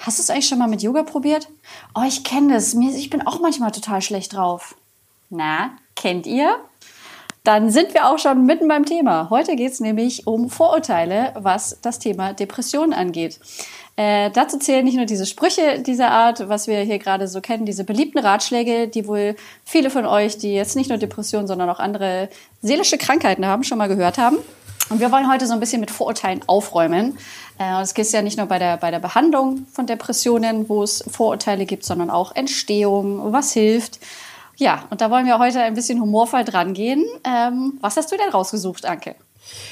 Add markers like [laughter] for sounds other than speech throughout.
Hast du es eigentlich schon mal mit Yoga probiert? Oh, ich kenne das. Ich bin auch manchmal total schlecht drauf. Na, kennt ihr? Dann sind wir auch schon mitten beim Thema. Heute geht es nämlich um Vorurteile, was das Thema Depressionen angeht. Äh, dazu zählen nicht nur diese Sprüche dieser Art, was wir hier gerade so kennen, diese beliebten Ratschläge, die wohl viele von euch, die jetzt nicht nur Depressionen, sondern auch andere seelische Krankheiten haben, schon mal gehört haben. Und wir wollen heute so ein bisschen mit Vorurteilen aufräumen. Äh, es geht ja nicht nur bei der, bei der Behandlung von Depressionen, wo es Vorurteile gibt, sondern auch Entstehung, was hilft. Ja, und da wollen wir heute ein bisschen humorvoll dran gehen. Ähm, was hast du denn rausgesucht, Anke?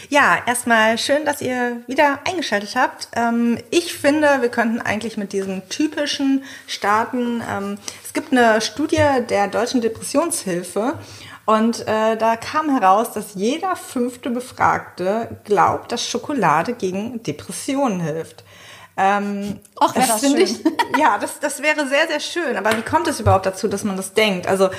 Ja, erstmal schön, dass ihr wieder eingeschaltet habt. Ähm, ich finde, wir könnten eigentlich mit diesem typischen starten. Ähm, es gibt eine Studie der Deutschen Depressionshilfe und äh, da kam heraus, dass jeder fünfte Befragte glaubt, dass Schokolade gegen Depressionen hilft. Ähm, wäre das, das schön. Ich, ja, das, das wäre sehr, sehr schön. Aber wie kommt es überhaupt dazu, dass man das denkt? Also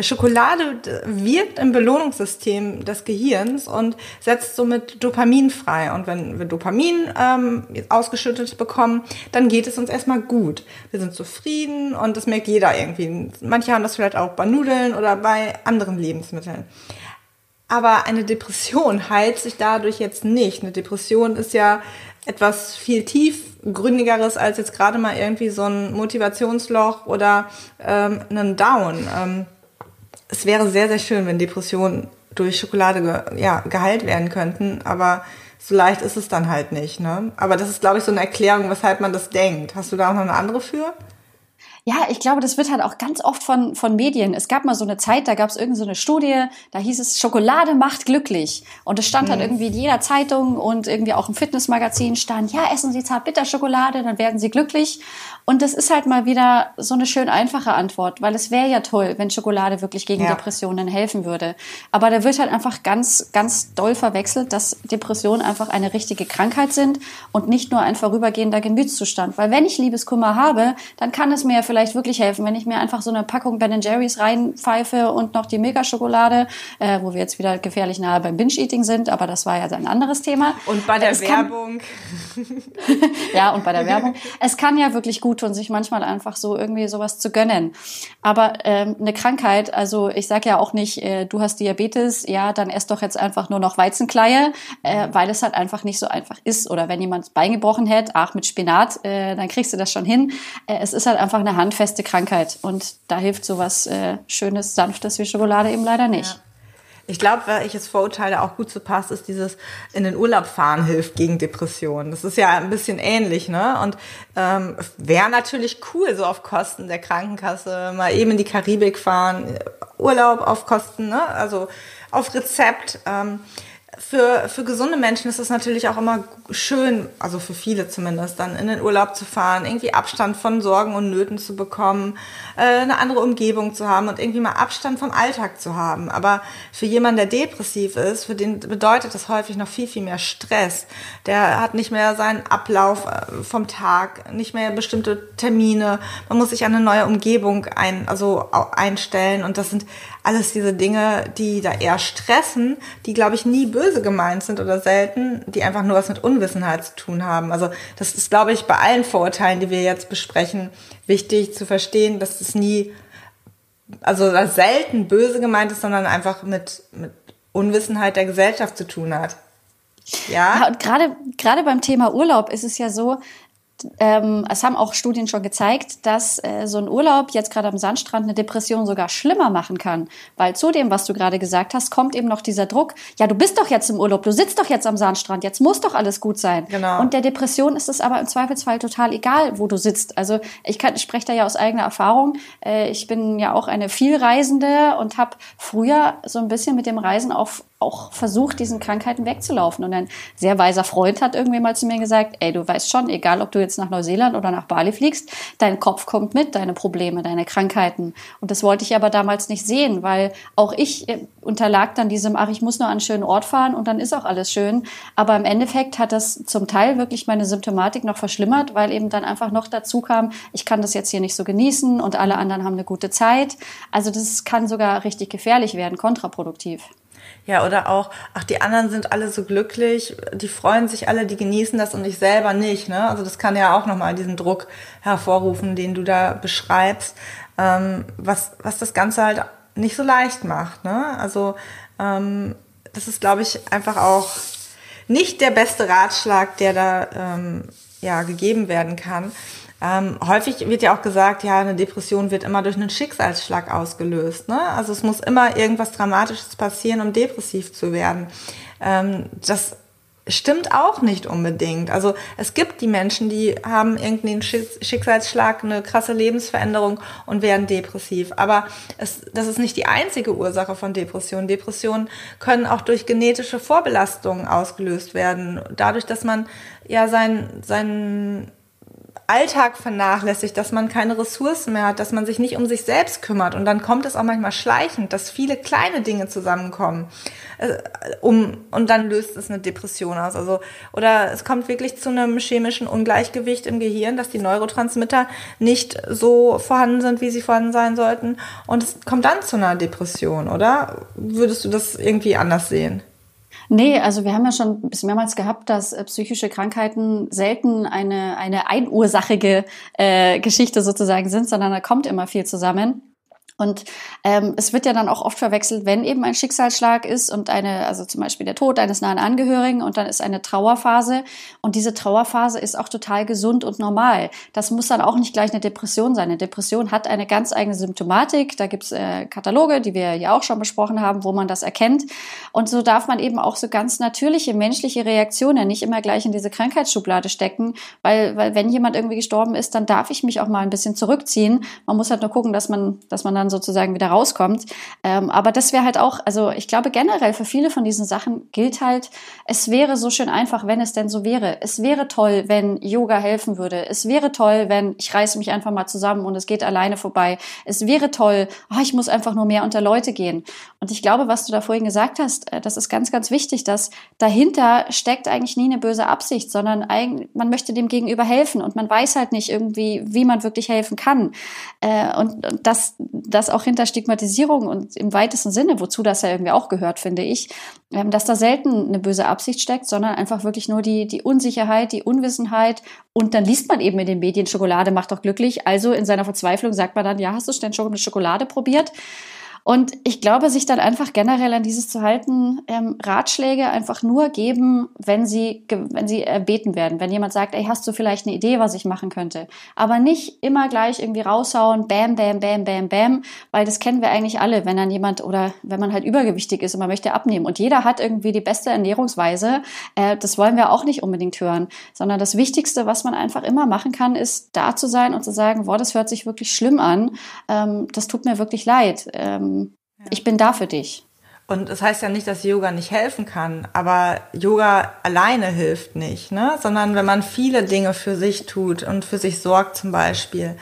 Schokolade wirkt im Belohnungssystem des Gehirns und setzt somit Dopamin frei. Und wenn wir Dopamin ähm, ausgeschüttet bekommen, dann geht es uns erstmal gut. Wir sind zufrieden und das merkt jeder irgendwie. Manche haben das vielleicht auch bei Nudeln oder bei anderen Lebensmitteln. Aber eine Depression heilt sich dadurch jetzt nicht. Eine Depression ist ja etwas viel tiefgründigeres als jetzt gerade mal irgendwie so ein Motivationsloch oder ähm, einen Down. Ähm, es wäre sehr, sehr schön, wenn Depressionen durch Schokolade ge ja, geheilt werden könnten, aber so leicht ist es dann halt nicht. Ne? Aber das ist, glaube ich, so eine Erklärung, weshalb man das denkt. Hast du da auch noch eine andere für? Ja, ich glaube, das wird halt auch ganz oft von, von Medien. Es gab mal so eine Zeit, da gab es irgendeine so Studie, da hieß es, Schokolade macht glücklich. Und es stand dann mhm. irgendwie in jeder Zeitung und irgendwie auch im Fitnessmagazin stand, ja, essen Sie Zartbitterschokolade, dann werden Sie glücklich. Und das ist halt mal wieder so eine schön einfache Antwort, weil es wäre ja toll, wenn Schokolade wirklich gegen ja. Depressionen helfen würde. Aber da wird halt einfach ganz, ganz doll verwechselt, dass Depressionen einfach eine richtige Krankheit sind und nicht nur ein vorübergehender Gemütszustand. Weil wenn ich Liebeskummer habe, dann kann es mir ja vielleicht wirklich helfen, wenn ich mir einfach so eine Packung Ben Jerry's reinpfeife und noch die Milka-Schokolade, äh, wo wir jetzt wieder gefährlich nahe beim Binge-Eating sind, aber das war ja ein anderes Thema. Und bei der es Werbung. Kann, [laughs] ja, und bei der Werbung. Es kann ja wirklich gut tun, sich manchmal einfach so irgendwie sowas zu gönnen. Aber ähm, eine Krankheit, also ich sage ja auch nicht, äh, du hast Diabetes, ja, dann ess doch jetzt einfach nur noch Weizenkleie, äh, weil es halt einfach nicht so einfach ist. Oder wenn jemand das Bein gebrochen hätte, ach mit Spinat, äh, dann kriegst du das schon hin. Äh, es ist halt einfach eine handfeste Krankheit und da hilft sowas äh, Schönes, Sanftes wie Schokolade eben leider nicht. Ja. Ich glaube, welches Vorurteil da auch gut zu passt, ist dieses in den Urlaub fahren hilft gegen Depressionen. Das ist ja ein bisschen ähnlich, ne? Und ähm, wäre natürlich cool, so auf Kosten der Krankenkasse mal eben in die Karibik fahren, Urlaub auf Kosten, ne? Also auf Rezept. Ähm, für, für gesunde Menschen ist es natürlich auch immer schön, also für viele zumindest, dann in den Urlaub zu fahren, irgendwie Abstand von Sorgen und Nöten zu bekommen, äh, eine andere Umgebung zu haben und irgendwie mal Abstand vom Alltag zu haben. Aber für jemanden, der depressiv ist, für den bedeutet das häufig noch viel, viel mehr Stress. Der hat nicht mehr seinen Ablauf äh, vom Tag, nicht mehr bestimmte Termine. Man muss sich an eine neue Umgebung ein, also einstellen und das sind alles diese Dinge, die da eher stressen, die, glaube ich, nie böse gemeint sind oder selten, die einfach nur was mit Unwissenheit zu tun haben. Also das ist, glaube ich, bei allen Vorurteilen, die wir jetzt besprechen, wichtig zu verstehen, dass es nie, also selten böse gemeint ist, sondern einfach mit, mit Unwissenheit der Gesellschaft zu tun hat. Ja. ja und gerade gerade beim Thema Urlaub ist es ja so, ähm, es haben auch Studien schon gezeigt, dass äh, so ein Urlaub jetzt gerade am Sandstrand eine Depression sogar schlimmer machen kann. Weil zu dem, was du gerade gesagt hast, kommt eben noch dieser Druck, ja, du bist doch jetzt im Urlaub, du sitzt doch jetzt am Sandstrand, jetzt muss doch alles gut sein. Genau. Und der Depression ist es aber im Zweifelsfall total egal, wo du sitzt. Also ich, kann, ich spreche da ja aus eigener Erfahrung. Äh, ich bin ja auch eine Vielreisende und habe früher so ein bisschen mit dem Reisen auf auch versucht, diesen Krankheiten wegzulaufen. Und ein sehr weiser Freund hat irgendwie mal zu mir gesagt, ey, du weißt schon, egal ob du jetzt nach Neuseeland oder nach Bali fliegst, dein Kopf kommt mit, deine Probleme, deine Krankheiten. Und das wollte ich aber damals nicht sehen, weil auch ich äh, unterlag dann diesem, ach, ich muss nur an einen schönen Ort fahren und dann ist auch alles schön. Aber im Endeffekt hat das zum Teil wirklich meine Symptomatik noch verschlimmert, weil eben dann einfach noch dazu kam, ich kann das jetzt hier nicht so genießen und alle anderen haben eine gute Zeit. Also das kann sogar richtig gefährlich werden, kontraproduktiv. Ja, oder auch, ach, die anderen sind alle so glücklich, die freuen sich alle, die genießen das und ich selber nicht. Ne? Also das kann ja auch nochmal diesen Druck hervorrufen, den du da beschreibst, ähm, was, was das Ganze halt nicht so leicht macht. Ne? Also ähm, das ist, glaube ich, einfach auch nicht der beste Ratschlag, der da ähm, ja, gegeben werden kann. Ähm, häufig wird ja auch gesagt, ja, eine Depression wird immer durch einen Schicksalsschlag ausgelöst. Ne? Also es muss immer irgendwas Dramatisches passieren, um depressiv zu werden. Ähm, das stimmt auch nicht unbedingt. Also es gibt die Menschen, die haben irgendeinen Schicksalsschlag, eine krasse Lebensveränderung und werden depressiv. Aber es, das ist nicht die einzige Ursache von Depressionen. Depressionen können auch durch genetische Vorbelastungen ausgelöst werden. Dadurch, dass man ja sein, sein Alltag vernachlässigt, dass man keine Ressourcen mehr hat, dass man sich nicht um sich selbst kümmert. Und dann kommt es auch manchmal schleichend, dass viele kleine Dinge zusammenkommen. Äh, um, und dann löst es eine Depression aus. Also, oder es kommt wirklich zu einem chemischen Ungleichgewicht im Gehirn, dass die Neurotransmitter nicht so vorhanden sind, wie sie vorhanden sein sollten. Und es kommt dann zu einer Depression, oder? Würdest du das irgendwie anders sehen? Nee, also wir haben ja schon bis mehrmals gehabt, dass äh, psychische Krankheiten selten eine, eine einursachige äh, Geschichte sozusagen sind, sondern da kommt immer viel zusammen. Und ähm, es wird ja dann auch oft verwechselt, wenn eben ein Schicksalsschlag ist und eine, also zum Beispiel der Tod eines nahen Angehörigen und dann ist eine Trauerphase. Und diese Trauerphase ist auch total gesund und normal. Das muss dann auch nicht gleich eine Depression sein. Eine Depression hat eine ganz eigene Symptomatik. Da gibt's äh, Kataloge, die wir ja auch schon besprochen haben, wo man das erkennt. Und so darf man eben auch so ganz natürliche menschliche Reaktionen nicht immer gleich in diese Krankheitsschublade stecken, weil, weil wenn jemand irgendwie gestorben ist, dann darf ich mich auch mal ein bisschen zurückziehen. Man muss halt nur gucken, dass man, dass man dann dann sozusagen wieder rauskommt. Ähm, aber das wäre halt auch, also ich glaube generell für viele von diesen Sachen gilt halt, es wäre so schön einfach, wenn es denn so wäre. Es wäre toll, wenn Yoga helfen würde. Es wäre toll, wenn ich reiße mich einfach mal zusammen und es geht alleine vorbei. Es wäre toll, oh, ich muss einfach nur mehr unter Leute gehen. Und ich glaube, was du da vorhin gesagt hast, äh, das ist ganz, ganz wichtig, dass dahinter steckt eigentlich nie eine böse Absicht, sondern man möchte dem Gegenüber helfen und man weiß halt nicht irgendwie, wie man wirklich helfen kann. Äh, und das, das auch hinter Stigmatisierung und im weitesten Sinne, wozu das ja irgendwie auch gehört, finde ich, ähm, dass da selten eine böse Absicht steckt, sondern einfach wirklich nur die, die Unsicherheit, die Unwissenheit. Und dann liest man eben in den Medien, Schokolade macht doch glücklich. Also in seiner Verzweiflung sagt man dann, ja, hast du denn schon eine Schokolade probiert? Und ich glaube, sich dann einfach generell an dieses zu halten, ähm, Ratschläge einfach nur geben, wenn sie, wenn sie erbeten werden. Wenn jemand sagt, ey, hast du vielleicht eine Idee, was ich machen könnte? Aber nicht immer gleich irgendwie raushauen, bam, bam, bam, bam, bam, weil das kennen wir eigentlich alle, wenn dann jemand oder wenn man halt übergewichtig ist und man möchte abnehmen und jeder hat irgendwie die beste Ernährungsweise, äh, das wollen wir auch nicht unbedingt hören, sondern das Wichtigste, was man einfach immer machen kann, ist da zu sein und zu sagen, boah, das hört sich wirklich schlimm an, ähm, das tut mir wirklich leid. Ähm, ich bin da für dich. Und das heißt ja nicht, dass Yoga nicht helfen kann, aber Yoga alleine hilft nicht, ne? sondern wenn man viele Dinge für sich tut und für sich sorgt zum Beispiel,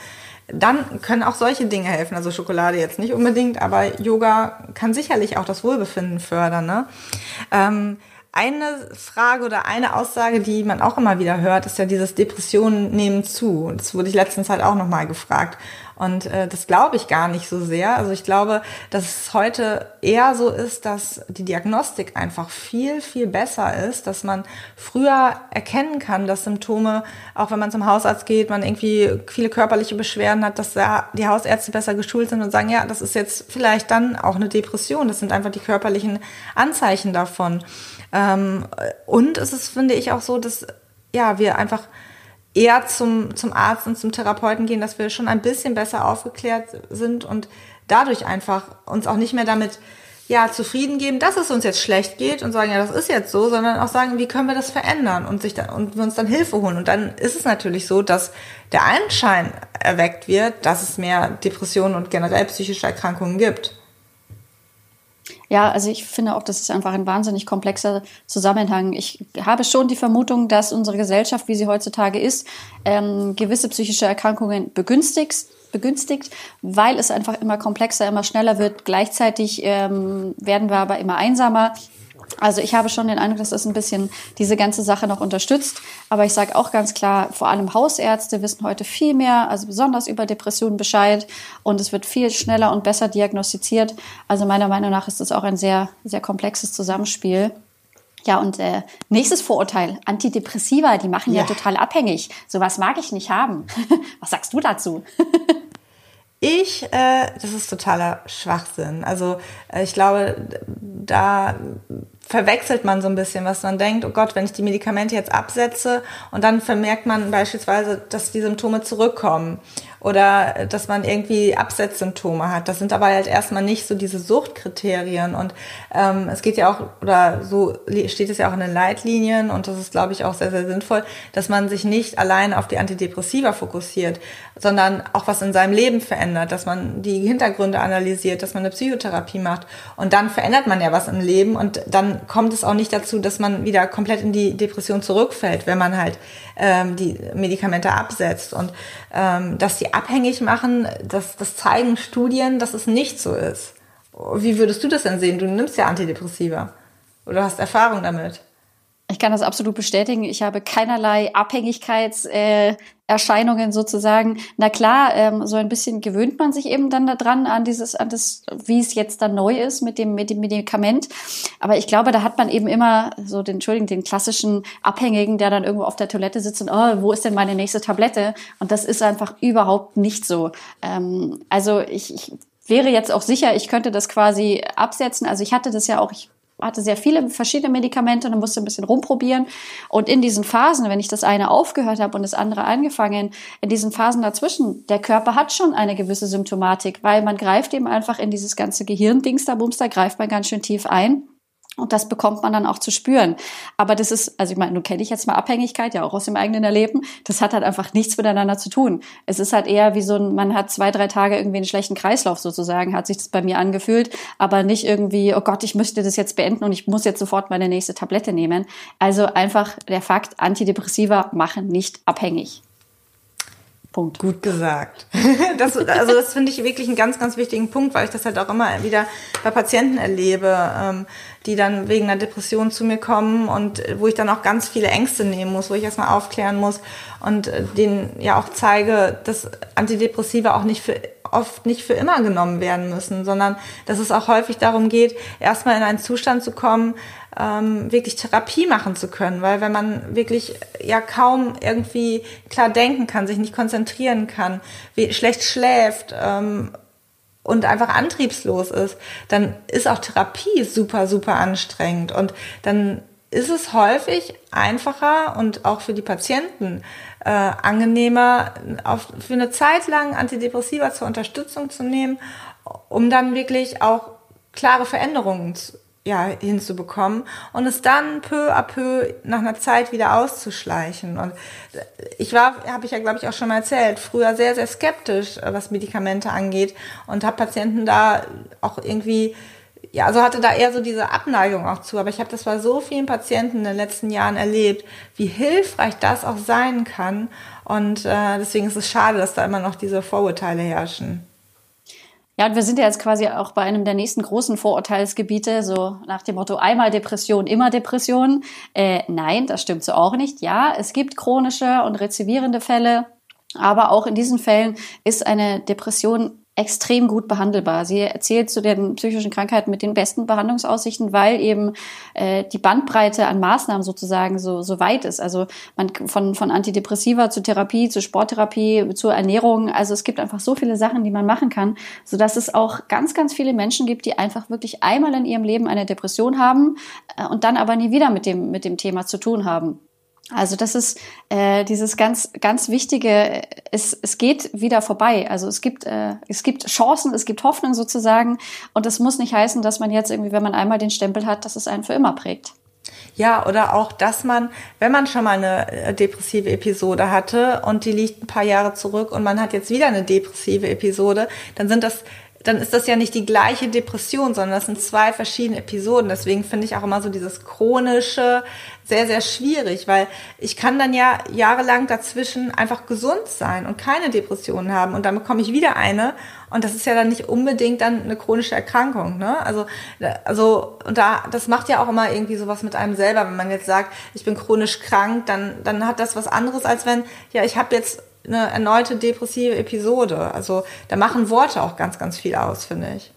dann können auch solche Dinge helfen. Also Schokolade jetzt nicht unbedingt, aber Yoga kann sicherlich auch das Wohlbefinden fördern. Ne? Ähm, eine Frage oder eine Aussage, die man auch immer wieder hört, ist ja dieses Depressionen nehmen zu. Das wurde ich letztens halt auch nochmal gefragt. Und äh, das glaube ich gar nicht so sehr. Also ich glaube, dass es heute eher so ist, dass die Diagnostik einfach viel, viel besser ist, dass man früher erkennen kann, dass Symptome, auch wenn man zum Hausarzt geht, man irgendwie viele körperliche Beschwerden hat, dass da die Hausärzte besser geschult sind und sagen, ja, das ist jetzt vielleicht dann auch eine Depression. Das sind einfach die körperlichen Anzeichen davon. Ähm, und es ist, finde ich, auch so, dass ja, wir einfach eher zum, zum Arzt und zum Therapeuten gehen, dass wir schon ein bisschen besser aufgeklärt sind und dadurch einfach uns auch nicht mehr damit ja, zufrieden geben, dass es uns jetzt schlecht geht und sagen, ja, das ist jetzt so, sondern auch sagen, wie können wir das verändern und sich dann, und wir uns dann Hilfe holen. Und dann ist es natürlich so, dass der Anschein erweckt wird, dass es mehr Depressionen und generell psychische Erkrankungen gibt. Ja, also ich finde auch, das ist einfach ein wahnsinnig komplexer Zusammenhang. Ich habe schon die Vermutung, dass unsere Gesellschaft, wie sie heutzutage ist, ähm, gewisse psychische Erkrankungen begünstigt, begünstigt, weil es einfach immer komplexer, immer schneller wird. Gleichzeitig ähm, werden wir aber immer einsamer. Also ich habe schon den Eindruck, dass das ein bisschen diese ganze Sache noch unterstützt. Aber ich sage auch ganz klar, vor allem Hausärzte wissen heute viel mehr, also besonders über Depressionen Bescheid. Und es wird viel schneller und besser diagnostiziert. Also meiner Meinung nach ist das auch ein sehr, sehr komplexes Zusammenspiel. Ja, und äh, nächstes Vorurteil, Antidepressiva, die machen ja, ja total abhängig. Sowas mag ich nicht haben. [laughs] Was sagst du dazu? [laughs] Ich, äh, das ist totaler Schwachsinn. Also äh, ich glaube, da verwechselt man so ein bisschen, was man denkt, oh Gott, wenn ich die Medikamente jetzt absetze und dann vermerkt man beispielsweise, dass die Symptome zurückkommen oder dass man irgendwie Absetzsymptome hat. Das sind aber halt erstmal nicht so diese Suchtkriterien. Und ähm, es geht ja auch, oder so steht es ja auch in den Leitlinien und das ist, glaube ich, auch sehr, sehr sinnvoll, dass man sich nicht allein auf die Antidepressiva fokussiert, sondern auch was in seinem Leben verändert, dass man die Hintergründe analysiert, dass man eine Psychotherapie macht. Und dann verändert man ja was im Leben und dann kommt es auch nicht dazu, dass man wieder komplett in die Depression zurückfällt, wenn man halt ähm, die Medikamente absetzt. Und ähm, dass die abhängig machen, das, das zeigen Studien, dass es nicht so ist. Wie würdest du das denn sehen? Du nimmst ja Antidepressiva oder hast Erfahrung damit. Ich kann das absolut bestätigen. Ich habe keinerlei Abhängigkeitserscheinungen äh, sozusagen. Na klar, ähm, so ein bisschen gewöhnt man sich eben dann daran an dieses, an das, wie es jetzt dann neu ist mit dem, mit dem Medikament. Aber ich glaube, da hat man eben immer so den, Entschuldigung, den klassischen Abhängigen, der dann irgendwo auf der Toilette sitzt und, oh, wo ist denn meine nächste Tablette? Und das ist einfach überhaupt nicht so. Ähm, also ich, ich wäre jetzt auch sicher, ich könnte das quasi absetzen. Also ich hatte das ja auch, ich hatte sehr viele verschiedene Medikamente und musste ein bisschen rumprobieren. Und in diesen Phasen, wenn ich das eine aufgehört habe und das andere angefangen, in diesen Phasen dazwischen, der Körper hat schon eine gewisse Symptomatik, weil man greift eben einfach in dieses ganze Gehirndings da Bums, da greift man ganz schön tief ein. Und das bekommt man dann auch zu spüren. Aber das ist, also ich meine, nun kenne ich jetzt mal Abhängigkeit, ja auch aus dem eigenen Erleben. Das hat halt einfach nichts miteinander zu tun. Es ist halt eher wie so ein, man hat zwei, drei Tage irgendwie einen schlechten Kreislauf sozusagen, hat sich das bei mir angefühlt. Aber nicht irgendwie, oh Gott, ich müsste das jetzt beenden und ich muss jetzt sofort meine nächste Tablette nehmen. Also einfach der Fakt, Antidepressiva machen nicht abhängig. Punkt. Gut gesagt. [laughs] Das, also das finde ich wirklich einen ganz, ganz wichtigen Punkt, weil ich das halt auch immer wieder bei Patienten erlebe, ähm, die dann wegen einer Depression zu mir kommen und wo ich dann auch ganz viele Ängste nehmen muss, wo ich erstmal aufklären muss und äh, denen ja auch zeige, dass Antidepressiva auch nicht für oft nicht für immer genommen werden müssen, sondern dass es auch häufig darum geht, erstmal in einen Zustand zu kommen, ähm, wirklich Therapie machen zu können. Weil wenn man wirklich ja kaum irgendwie klar denken kann, sich nicht konzentrieren kann, wie, schlecht schläft ähm, und einfach antriebslos ist, dann ist auch Therapie super, super anstrengend. Und dann ist es häufig einfacher und auch für die Patienten äh, angenehmer, auf, für eine Zeit lang Antidepressiva zur Unterstützung zu nehmen, um dann wirklich auch klare Veränderungen ja, hinzubekommen und es dann peu à peu nach einer Zeit wieder auszuschleichen. Und ich war, habe ich ja, glaube ich, auch schon mal erzählt, früher sehr, sehr skeptisch, äh, was Medikamente angeht und habe Patienten da auch irgendwie, ja, also hatte da eher so diese Abneigung auch zu. Aber ich habe das bei so vielen Patienten in den letzten Jahren erlebt, wie hilfreich das auch sein kann. Und äh, deswegen ist es schade, dass da immer noch diese Vorurteile herrschen. Ja, und wir sind ja jetzt quasi auch bei einem der nächsten großen Vorurteilsgebiete, so nach dem Motto einmal Depression, immer Depression. Äh, nein, das stimmt so auch nicht. Ja, es gibt chronische und rezivierende Fälle, aber auch in diesen Fällen ist eine Depression extrem gut behandelbar. Sie erzählt zu den psychischen Krankheiten mit den besten Behandlungsaussichten, weil eben äh, die Bandbreite an Maßnahmen sozusagen so, so weit ist. Also man von, von Antidepressiva zu Therapie, zu Sporttherapie, zur Ernährung. Also es gibt einfach so viele Sachen, die man machen kann, so dass es auch ganz, ganz viele Menschen gibt, die einfach wirklich einmal in ihrem Leben eine Depression haben äh, und dann aber nie wieder mit dem, mit dem Thema zu tun haben. Also das ist äh, dieses ganz ganz wichtige. Es, es geht wieder vorbei. Also es gibt äh, es gibt Chancen, es gibt Hoffnung sozusagen. Und das muss nicht heißen, dass man jetzt irgendwie, wenn man einmal den Stempel hat, dass es einen für immer prägt. Ja, oder auch, dass man, wenn man schon mal eine äh, depressive Episode hatte und die liegt ein paar Jahre zurück und man hat jetzt wieder eine depressive Episode, dann sind das dann ist das ja nicht die gleiche Depression, sondern das sind zwei verschiedene Episoden. Deswegen finde ich auch immer so dieses chronische sehr, sehr schwierig, weil ich kann dann ja jahrelang dazwischen einfach gesund sein und keine Depressionen haben und dann bekomme ich wieder eine und das ist ja dann nicht unbedingt dann eine chronische Erkrankung, ne? Also, also, und da, das macht ja auch immer irgendwie sowas mit einem selber, wenn man jetzt sagt, ich bin chronisch krank, dann, dann hat das was anderes, als wenn, ja, ich habe jetzt eine erneute depressive Episode. Also da machen Worte auch ganz, ganz viel aus, finde ich.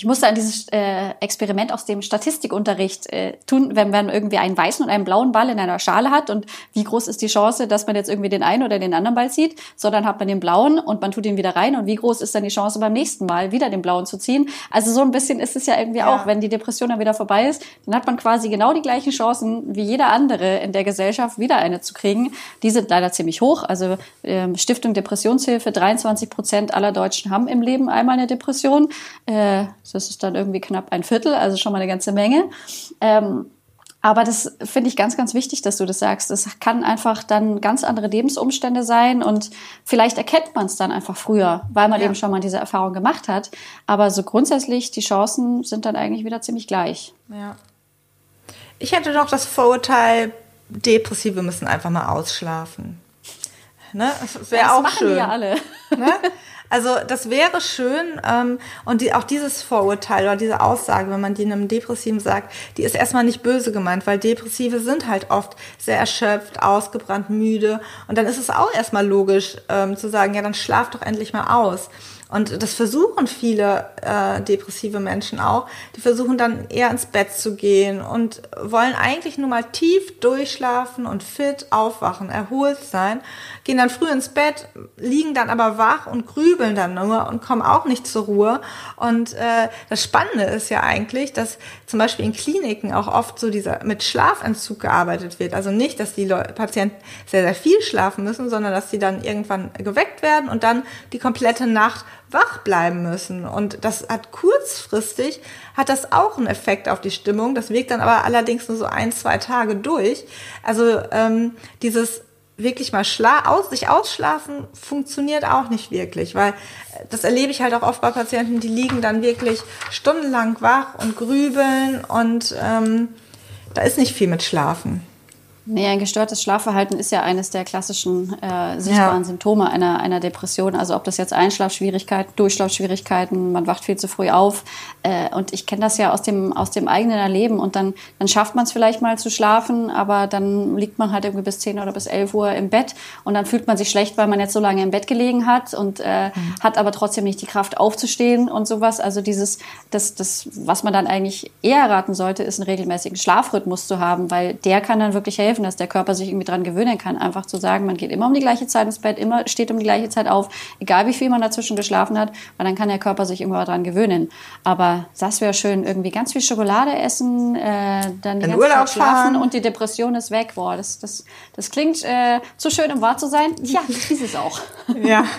Ich musste an dieses äh, Experiment aus dem Statistikunterricht äh, tun, wenn man irgendwie einen weißen und einen blauen Ball in einer Schale hat und wie groß ist die Chance, dass man jetzt irgendwie den einen oder den anderen Ball zieht, sondern hat man den blauen und man tut ihn wieder rein und wie groß ist dann die Chance beim nächsten Mal wieder den blauen zu ziehen. Also so ein bisschen ist es ja irgendwie ja. auch, wenn die Depression dann wieder vorbei ist, dann hat man quasi genau die gleichen Chancen wie jeder andere in der Gesellschaft wieder eine zu kriegen. Die sind leider ziemlich hoch. Also ähm, Stiftung Depressionshilfe, 23 Prozent aller Deutschen haben im Leben einmal eine Depression. Äh, das ist dann irgendwie knapp ein Viertel, also schon mal eine ganze Menge. Ähm, aber das finde ich ganz, ganz wichtig, dass du das sagst. Es kann einfach dann ganz andere Lebensumstände sein und vielleicht erkennt man es dann einfach früher, weil man ja. eben schon mal diese Erfahrung gemacht hat. Aber so grundsätzlich, die Chancen sind dann eigentlich wieder ziemlich gleich. Ja. Ich hätte noch das Vorurteil, Depressive müssen einfach mal ausschlafen. Ne? Das wäre auch machen schön. Ja alle. Ne? [laughs] Also das wäre schön ähm, und die, auch dieses Vorurteil oder diese Aussage, wenn man die einem Depressiven sagt, die ist erstmal nicht böse gemeint, weil Depressive sind halt oft sehr erschöpft, ausgebrannt, müde und dann ist es auch erstmal logisch ähm, zu sagen, ja, dann schlaf doch endlich mal aus. Und das versuchen viele äh, depressive Menschen auch. Die versuchen dann eher ins Bett zu gehen und wollen eigentlich nur mal tief durchschlafen und fit aufwachen, erholt sein, gehen dann früh ins Bett, liegen dann aber wach und grübeln dann nur und kommen auch nicht zur Ruhe. Und äh, das Spannende ist ja eigentlich, dass zum Beispiel in Kliniken auch oft so dieser mit Schlafentzug gearbeitet wird. Also nicht, dass die Leute, Patienten sehr, sehr viel schlafen müssen, sondern dass sie dann irgendwann geweckt werden und dann die komplette Nacht wach bleiben müssen. Und das hat kurzfristig, hat das auch einen Effekt auf die Stimmung. Das wirkt dann aber allerdings nur so ein, zwei Tage durch. Also ähm, dieses wirklich mal schla aus, sich ausschlafen funktioniert auch nicht wirklich, weil das erlebe ich halt auch oft bei Patienten, die liegen dann wirklich stundenlang wach und grübeln und ähm, da ist nicht viel mit Schlafen. Nee, ein gestörtes Schlafverhalten ist ja eines der klassischen äh, sichtbaren ja. Symptome einer, einer Depression. Also ob das jetzt Einschlafschwierigkeiten, Durchschlafschwierigkeiten, man wacht viel zu früh auf. Äh, und ich kenne das ja aus dem, aus dem eigenen Erleben. Und dann, dann schafft man es vielleicht mal zu schlafen, aber dann liegt man halt irgendwie bis 10 oder bis 11 Uhr im Bett. Und dann fühlt man sich schlecht, weil man jetzt so lange im Bett gelegen hat und äh, mhm. hat aber trotzdem nicht die Kraft aufzustehen und sowas. Also dieses, das, das, was man dann eigentlich eher raten sollte, ist einen regelmäßigen Schlafrhythmus zu haben, weil der kann dann wirklich helfen helfen, dass der Körper sich irgendwie dran gewöhnen kann, einfach zu sagen, man geht immer um die gleiche Zeit ins Bett, immer steht um die gleiche Zeit auf, egal wie viel man dazwischen geschlafen hat, weil dann kann der Körper sich irgendwann dran gewöhnen. Aber das wäre schön, irgendwie ganz viel Schokolade essen, äh, dann ganze Urlaub schlafen und die Depression ist weg. Boah, das, das, das klingt äh, zu schön, um wahr zu sein. Ja, das ist es auch. Ja. [laughs]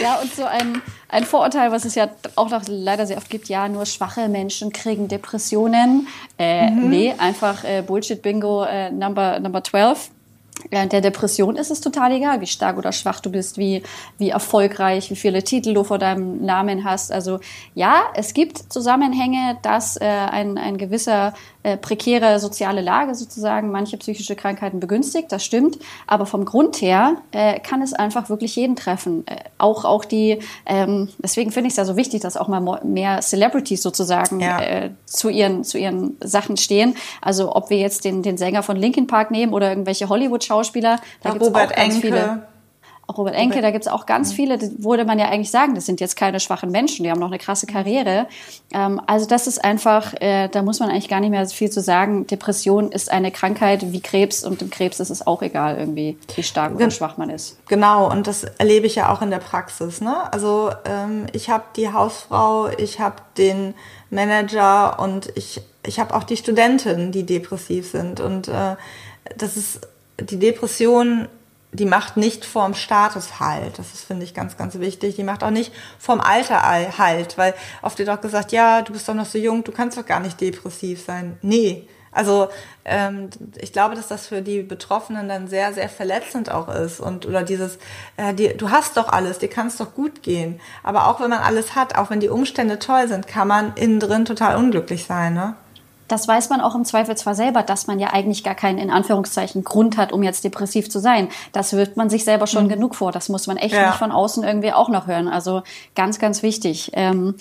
Ja, und so ein, ein Vorurteil, was es ja auch noch leider sehr oft gibt, ja, nur schwache Menschen kriegen Depressionen. Äh, mhm. Nee, einfach äh, Bullshit-Bingo äh, Number, Number 12. Während der Depression ist es total egal, wie stark oder schwach du bist, wie, wie erfolgreich, wie viele Titel du vor deinem Namen hast. Also ja, es gibt Zusammenhänge, dass äh, ein, ein gewisser äh, prekäre soziale Lage sozusagen manche psychische Krankheiten begünstigt, das stimmt. Aber vom Grund her äh, kann es einfach wirklich jeden treffen. Äh, auch, auch die, ähm, deswegen finde ich es ja so wichtig, dass auch mal mehr Celebrities sozusagen ja. äh, zu, ihren, zu ihren Sachen stehen. Also ob wir jetzt den, den Sänger von Linkin Park nehmen oder irgendwelche Hollywood-Schauspieler, da gibt es auch ganz Enke. viele. Robert Enke, da gibt es auch ganz viele, da würde man ja eigentlich sagen, das sind jetzt keine schwachen Menschen, die haben noch eine krasse Karriere. Ähm, also das ist einfach, äh, da muss man eigentlich gar nicht mehr viel zu sagen. Depression ist eine Krankheit wie Krebs und dem Krebs ist es auch egal irgendwie, wie stark oder schwach man ist. Genau, und das erlebe ich ja auch in der Praxis. Ne? Also ähm, ich habe die Hausfrau, ich habe den Manager und ich, ich habe auch die Studentin, die depressiv sind. Und äh, das ist die Depression die macht nicht vorm Status halt. Das ist, finde ich, ganz, ganz wichtig. Die macht auch nicht vorm Alter halt, weil oft wird auch gesagt, ja, du bist doch noch so jung, du kannst doch gar nicht depressiv sein. Nee, Also ähm, ich glaube, dass das für die Betroffenen dann sehr, sehr verletzend auch ist und oder dieses, äh, die, du hast doch alles, dir kann es doch gut gehen. Aber auch wenn man alles hat, auch wenn die Umstände toll sind, kann man innen drin total unglücklich sein. Ne? Das weiß man auch im Zweifelsfall selber, dass man ja eigentlich gar keinen, in Anführungszeichen, Grund hat, um jetzt depressiv zu sein. Das wirft man sich selber schon mhm. genug vor. Das muss man echt ja. nicht von außen irgendwie auch noch hören. Also ganz, ganz wichtig. Ähm,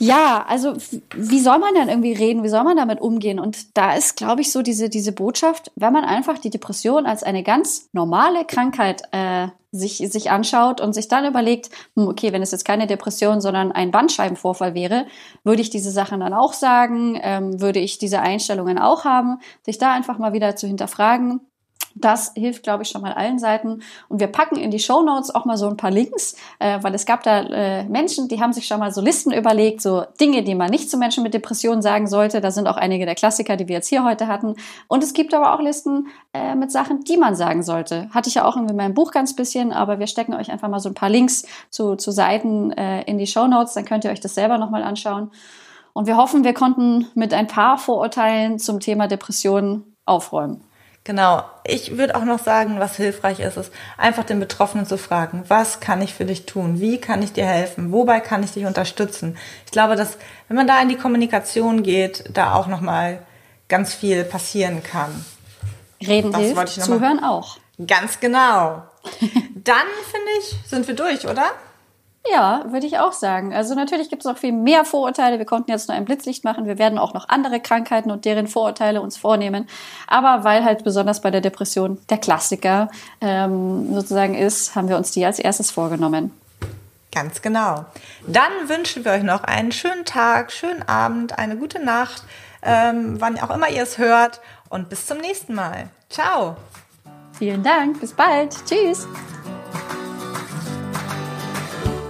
ja, also wie soll man denn irgendwie reden? Wie soll man damit umgehen? Und da ist, glaube ich, so diese, diese Botschaft, wenn man einfach die Depression als eine ganz normale Krankheit äh, sich, sich anschaut und sich dann überlegt, hm, okay, wenn es jetzt keine Depression, sondern ein Bandscheibenvorfall wäre, würde ich diese Sachen dann auch sagen, ähm, würde ich diese Einstellungen auch haben, sich da einfach mal wieder zu hinterfragen, das hilft, glaube ich, schon mal allen Seiten. Und wir packen in die Show Notes auch mal so ein paar Links, äh, weil es gab da äh, Menschen, die haben sich schon mal so Listen überlegt, so Dinge, die man nicht zu Menschen mit Depressionen sagen sollte. Da sind auch einige der Klassiker, die wir jetzt hier heute hatten. Und es gibt aber auch Listen äh, mit Sachen, die man sagen sollte. Hatte ich ja auch in meinem Buch ganz bisschen, aber wir stecken euch einfach mal so ein paar Links zu, zu Seiten äh, in die Show Notes. Dann könnt ihr euch das selber nochmal anschauen. Und wir hoffen, wir konnten mit ein paar Vorurteilen zum Thema Depressionen aufräumen. Genau. Ich würde auch noch sagen, was hilfreich ist, ist einfach den Betroffenen zu fragen, was kann ich für dich tun? Wie kann ich dir helfen? Wobei kann ich dich unterstützen? Ich glaube, dass, wenn man da in die Kommunikation geht, da auch nochmal ganz viel passieren kann. Reden das hilft, zuhören auch. Ganz genau. [laughs] Dann, finde ich, sind wir durch, oder? Ja, würde ich auch sagen. Also natürlich gibt es noch viel mehr Vorurteile. Wir konnten jetzt nur ein Blitzlicht machen. Wir werden auch noch andere Krankheiten und deren Vorurteile uns vornehmen. Aber weil halt besonders bei der Depression der Klassiker ähm, sozusagen ist, haben wir uns die als erstes vorgenommen. Ganz genau. Dann wünschen wir euch noch einen schönen Tag, schönen Abend, eine gute Nacht, ähm, wann auch immer ihr es hört. Und bis zum nächsten Mal. Ciao. Vielen Dank. Bis bald. Tschüss.